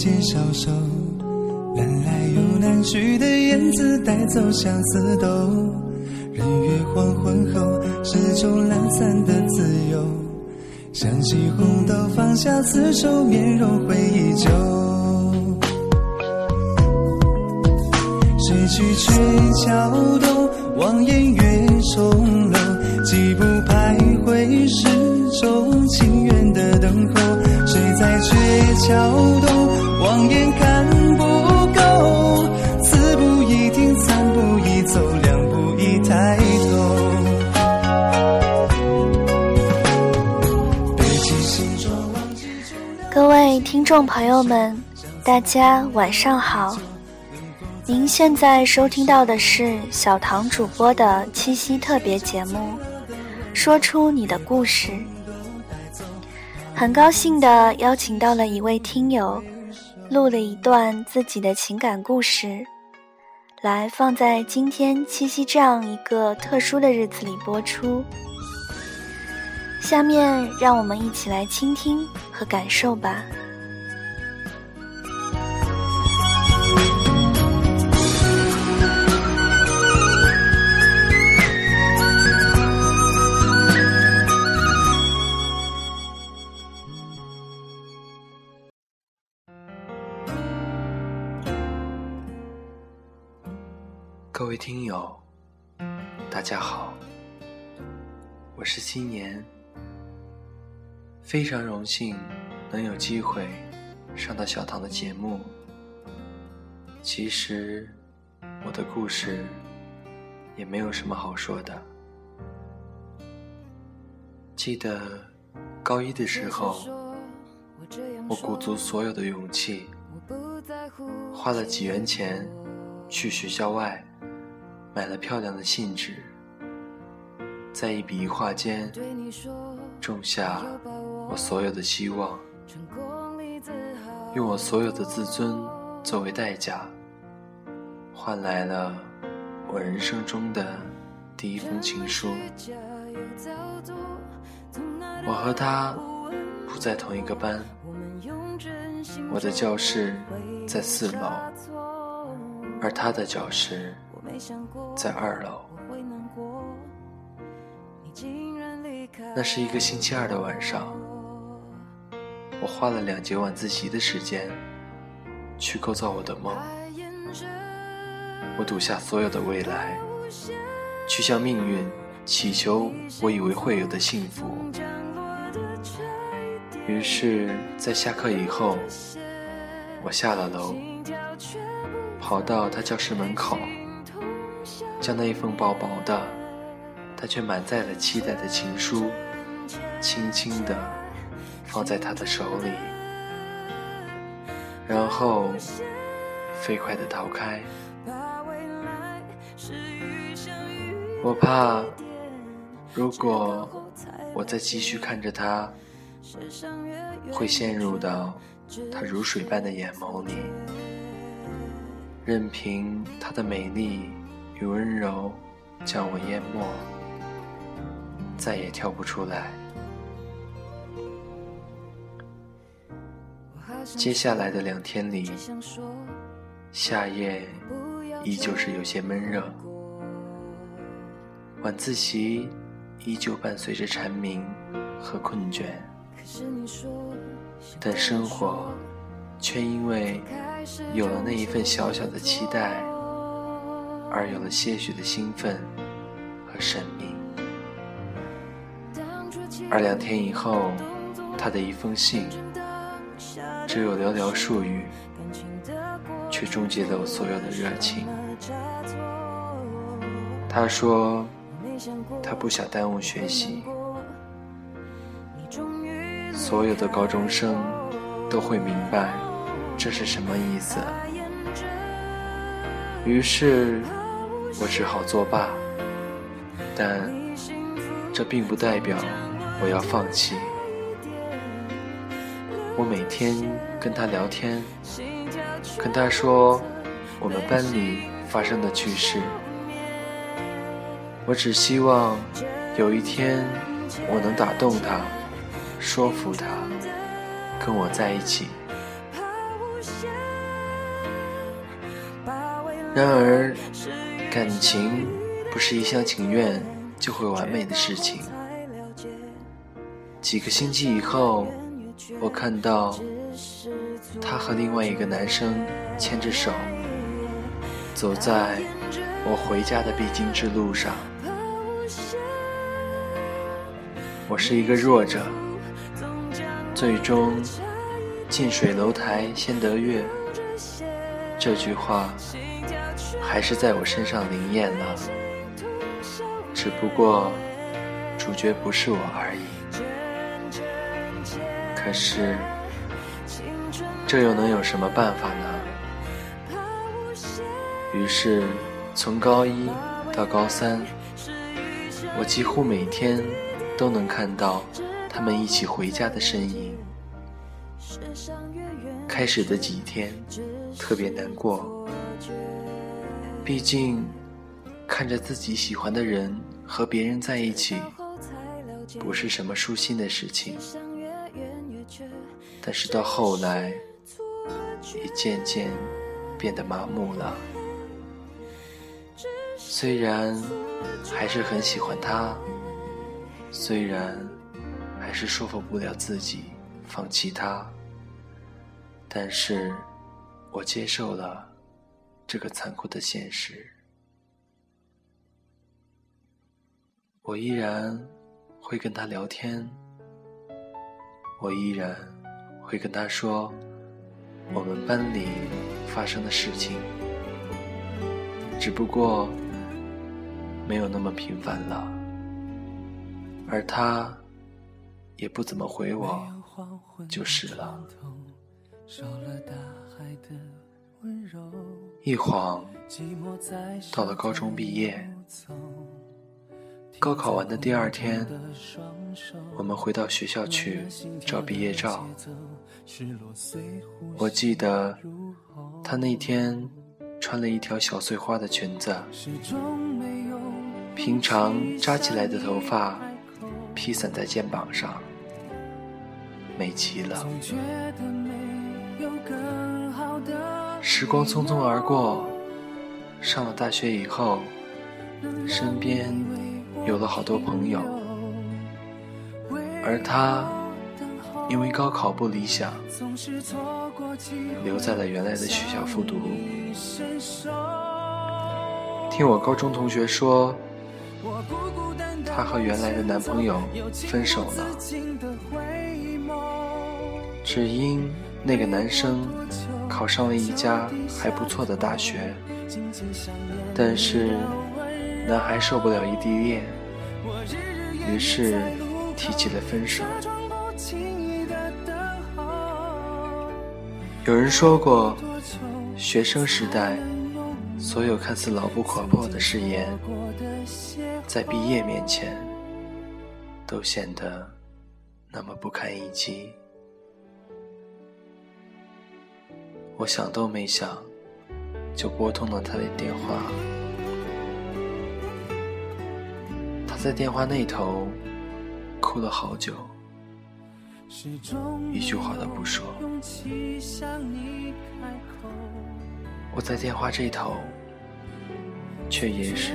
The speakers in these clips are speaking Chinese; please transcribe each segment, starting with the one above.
河水间，消瘦。南来又南去的燕子带走相思豆，日月黄昏后，始终懒散的自由。想起红豆放下厮守，面容会依旧。谁去鹊桥东，望眼月重楼，几步徘徊始终情缘的等候。谁在鹊桥众朋友们，大家晚上好。您现在收听到的是小唐主播的七夕特别节目《说出你的故事》。很高兴的邀请到了一位听友，录了一段自己的情感故事，来放在今天七夕这样一个特殊的日子里播出。下面让我们一起来倾听和感受吧。听友，大家好，我是新年，非常荣幸能有机会上到小唐的节目。其实我的故事也没有什么好说的。记得高一的时候，我鼓足所有的勇气，花了几元钱去学校外。买了漂亮的信纸，在一笔一画间种下我所有的希望，用我所有的自尊作为代价，换来了我人生中的第一封情书。我和他不在同一个班，我的教室在四楼，而他的教室。在二楼，那是一个星期二的晚上，我花了两节晚自习的时间去构造我的梦。我赌下所有的未来，去向命运祈求我以为会有的幸福。于是，在下课以后，我下了楼，跑到他教室门口。将那一封薄薄的，但却满载了期待的情书，轻轻地放在他的手里，然后飞快地逃开。我怕，如果我再继续看着他，会陷入到他如水般的眼眸里，任凭他的美丽。与温柔将我淹没，再也跳不出来。接下来的两天里，夏夜依旧是有些闷热，晚自习依旧伴随着蝉鸣和困倦，但生活却因为有了那一份小小的期待。而有了些许的兴奋和神秘，而两天以后，他的一封信，只有寥寥数语，却终结了我所有的热情。他说，他不想耽误学习，所有的高中生都会明白这是什么意思。于是。我只好作罢，但这并不代表我要放弃。我每天跟他聊天，跟他说我们班里发生的趣事。我只希望有一天我能打动他，说服他，跟我在一起。然而，感情不是一厢情愿就会完美的事情。几个星期以后，我看到他和另外一个男生牵着手，走在我回家的必经之路上。我是一个弱者，最终近水楼台先得月。这句话还是在我身上灵验了，只不过主角不是我而已。可是，这又能有什么办法呢？于是，从高一到高三，我几乎每天都能看到他们一起回家的身影。开始的几天特别难过，毕竟看着自己喜欢的人和别人在一起，不是什么舒心的事情。但是到后来，也渐渐变得麻木了。虽然还是很喜欢他，虽然还是说服不了自己放弃他，但是我接受了这个残酷的现实。我依然会跟他聊天，我依然。会跟他说我们班里发生的事情，只不过没有那么频繁了，而他也不怎么回我，就是了。一晃到了高中毕业。高考完的第二天，我们回到学校去照毕业照。我记得她那天穿了一条小碎花的裙子，平常扎起来的头发披散在肩膀上，美极了。时光匆匆而过，上了大学以后，身边。有了好多朋友，而他因为高考不理想，留在了原来的学校复读。听我高中同学说，她和原来的男朋友分手了，只因那个男生考上了一家还不错的大学，但是。男孩受不了异地恋，于是提起了分手。有人说过，学生时代所有看似牢不可破的誓言，在毕业面前都显得那么不堪一击。我想都没想，就拨通了他的电话。他在电话那头哭了好久，一句话都不说。我在电话这头，却也是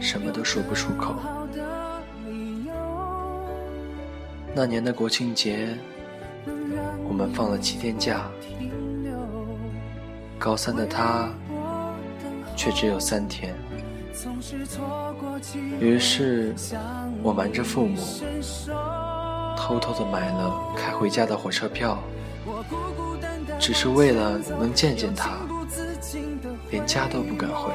什么都说不出口。那年的国庆节，我们放了七天假，高三的他却只有三天。于是，我瞒着父母，偷偷的买了开回家的火车票，只是为了能见见他，连家都不敢回。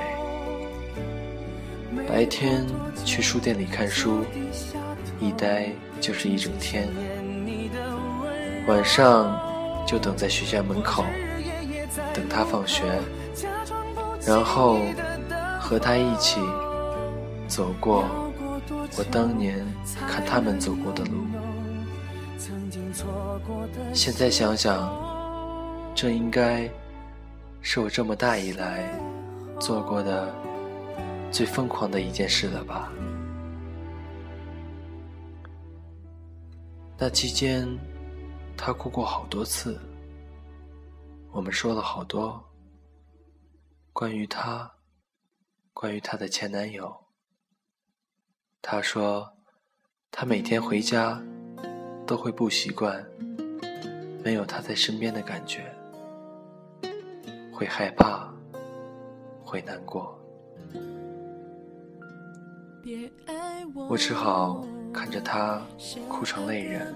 白天去书店里看书，一待就是一整天，晚上就等在学校门口，等他放学，然后。和他一起走过我当年看他们走过的路，现在想想，这应该是我这么大以来做过的最疯狂的一件事了吧？那期间，她哭过好多次。我们说了好多关于她，关于她的前男友。她说，她每天回家都会不习惯没有他在身边的感觉，会害怕，会难过。我只好看着她哭成泪人。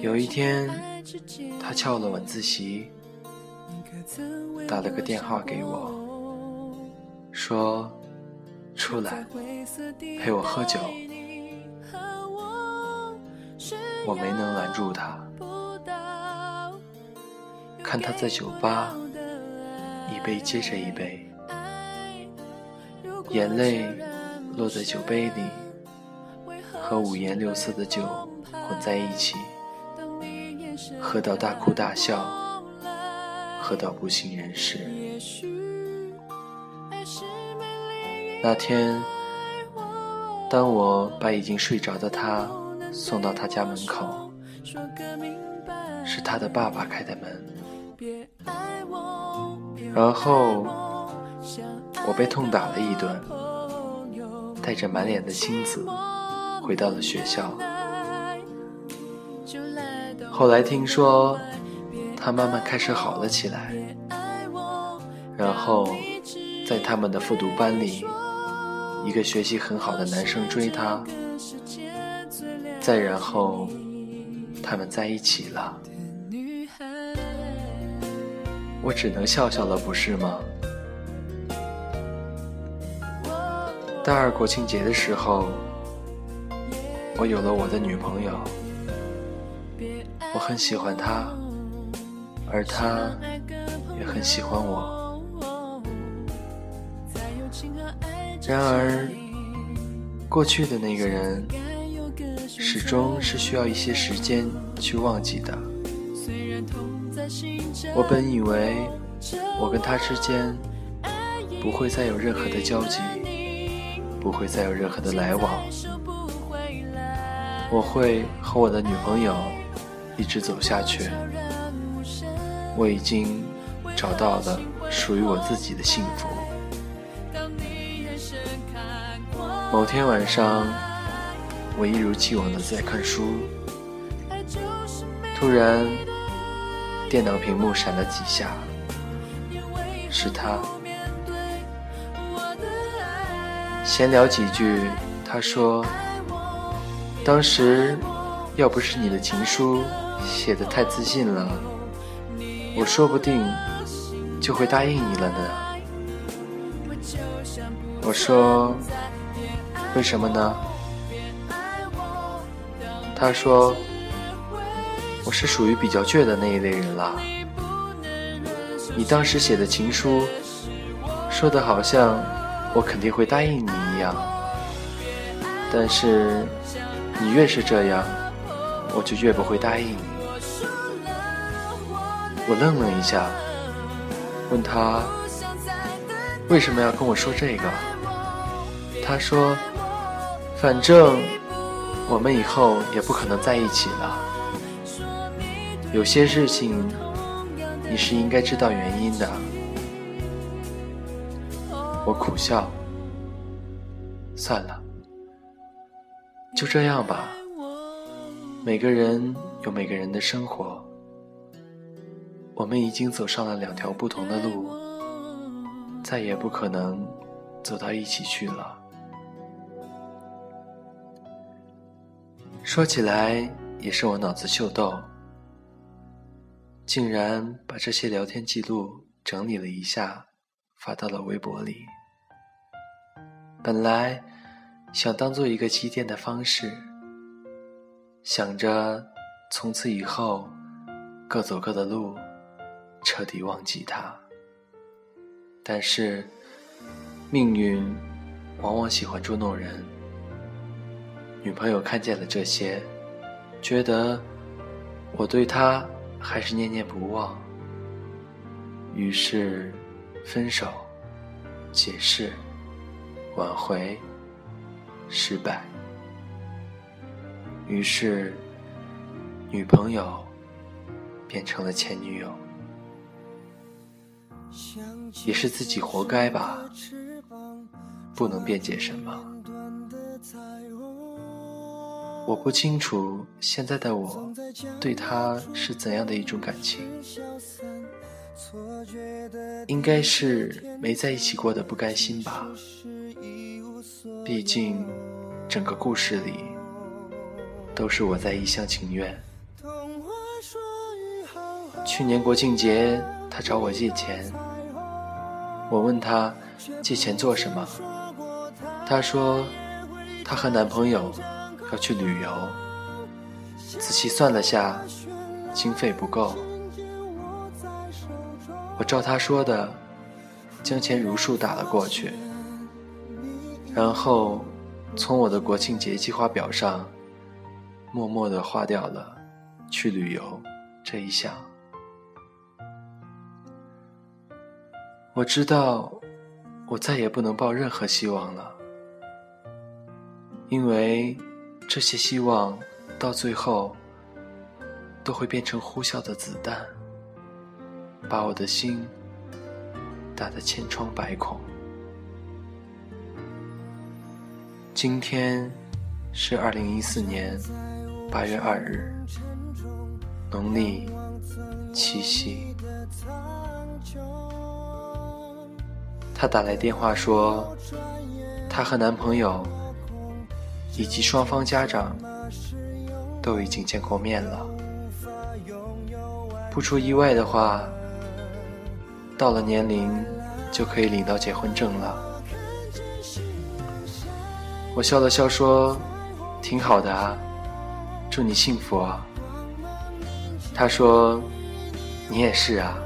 有一天，他翘了晚自习，打了个电话给我，说：“出来陪我喝酒。”我没能拦住他，看他在酒吧一杯接着一杯，眼泪落在酒杯里，和五颜六色的酒混在一起。喝到大哭大笑，喝到不省人事。那天，当我把已经睡着的他送到他家门口，是他的爸爸开的门，然后我被痛打了一顿，带着满脸的青紫回到了学校。后来听说，他慢慢开始好了起来，然后在他们的复读班里，一个学习很好的男生追她，再然后他们在一起了。我只能笑笑了，不是吗？大二国庆节的时候，我有了我的女朋友。很喜欢他，而他也很喜欢我。然而，过去的那个人始终是需要一些时间去忘记的。我本以为我跟他之间不会再有任何的交集，不会再有任何的来往，我会和我的女朋友。一直走下去，我已经找到了属于我自己的幸福。某天晚上，我一如既往的在看书，突然，电脑屏幕闪了几下，是他。闲聊几句，他说：“当时要不是你的情书。”写的太自信了，我说不定就会答应你了呢。我说，为什么呢？他说，我是属于比较倔的那一类人了。你当时写的情书，说的好像我肯定会答应你一样，但是你越是这样。我就越不会答应你。我愣了一下，问他为什么要跟我说这个。他说：“反正我们以后也不可能在一起了。有些事情你是应该知道原因的。”我苦笑，算了，就这样吧。每个人有每个人的生活，我们已经走上了两条不同的路，再也不可能走到一起去了。说起来也是我脑子秀逗，竟然把这些聊天记录整理了一下，发到了微博里。本来想当做一个积淀的方式。想着从此以后各走各的路，彻底忘记他。但是命运往往喜欢捉弄人。女朋友看见了这些，觉得我对她还是念念不忘，于是分手、解释、挽回、失败。于是，女朋友变成了前女友，也是自己活该吧，不能辩解什么。我不清楚现在的我对他是怎样的一种感情，应该是没在一起过的不甘心吧。毕竟，整个故事里都是我在一厢情愿。去年国庆节，他找我借钱，我问他借钱做什么，他说他和男朋友。要去旅游，仔细算了下，经费不够。我照他说的，将钱如数打了过去，然后从我的国庆节计划表上默默地划掉了去旅游这一项。我知道，我再也不能抱任何希望了，因为。这些希望，到最后都会变成呼啸的子弹，把我的心打得千疮百孔。今天是二零一四年八月二日，农历七夕。她打来电话说，她和男朋友。以及双方家长都已经见过面了。不出意外的话，到了年龄就可以领到结婚证了。我笑了笑说：“挺好的啊，祝你幸福啊。”他说：“你也是啊。”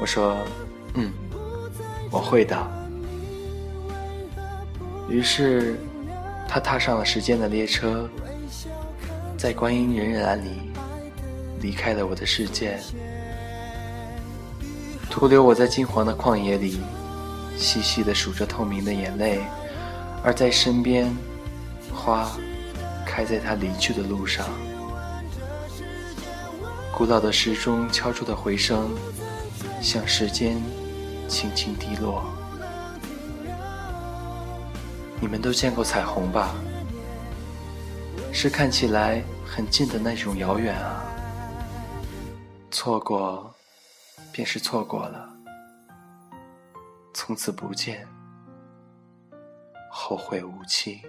我说：“嗯，我会的。”于是。他踏上了时间的列车，在观音荏苒里离开了我的世界，徒留我在金黄的旷野里细细的数着透明的眼泪，而在身边，花开在他离去的路上，古老的时钟敲出的回声，向时间轻轻滴落。你们都见过彩虹吧？是看起来很近的那种遥远啊。错过，便是错过了，从此不见，后会无期。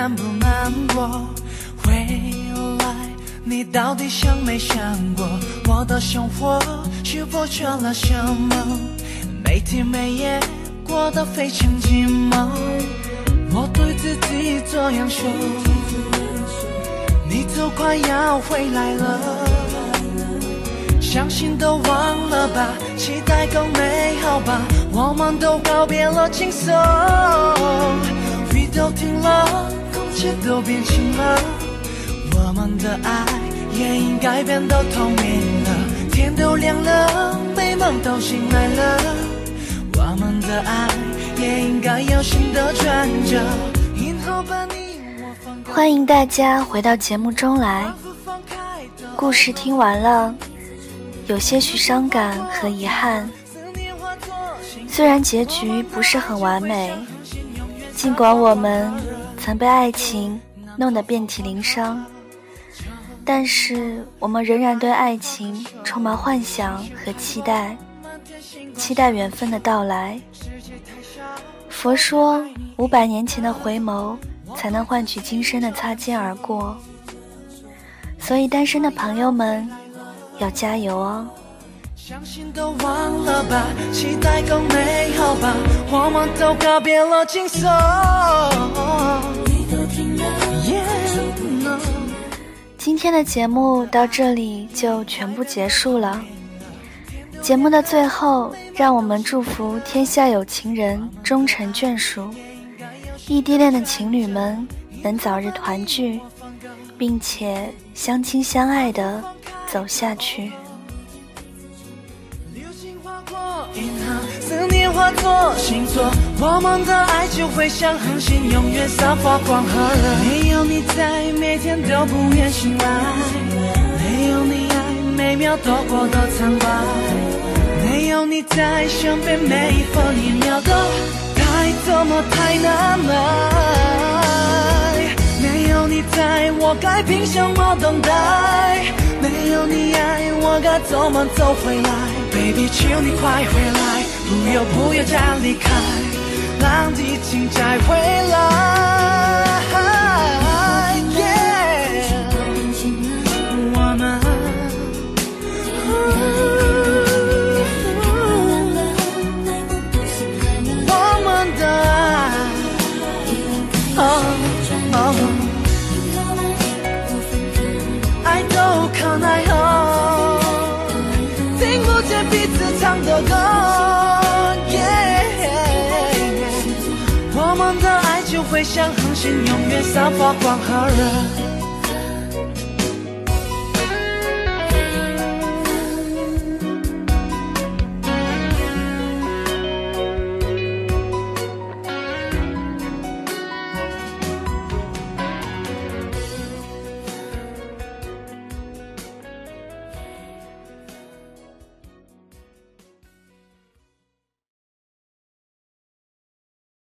难不难过？未来你到底想没想过，我的生活是否缺了什么？每天每夜过得非常寂寞。我对自己这样说，你都快要回来了，伤心都忘了吧，期待更美好吧，我们都告别了轻松，雨都停了，都变清了，我们的爱。也应该变得透明了，天都亮了，美梦都醒来了，我们的爱也应该有新的转折。欢迎大家回到节目中来。故事听完了，有些许伤感和遗憾。虽然结局不是很完美，尽管我们曾被爱情弄得遍体鳞伤。但是我们仍然对爱情充满幻想和期待，期待缘分的到来。佛说，五百年前的回眸才能换取今生的擦肩而过。所以，单身的朋友们要加油哦！相信都忘了吧，期待更美好吧，我们都告别了惊悚。今天的节目到这里就全部结束了。节目的最后，让我们祝福天下有情人终成眷属，异地恋的情侣们能早日团聚，并且相亲相爱的走下去。流星划过银河，思念化作星座，我们的爱就会像恒星，永远散发光和热。没有你在，每天都不愿醒来；没有你爱，每秒都过得苍白。没有你在身边，每一分一秒都太多么太难挨。没有你在，我该凭什么等待？没有你爱，我该怎么走回来？Baby，求你快回来，不要不要再离开，浪迹情再回来。心永远散发光和热。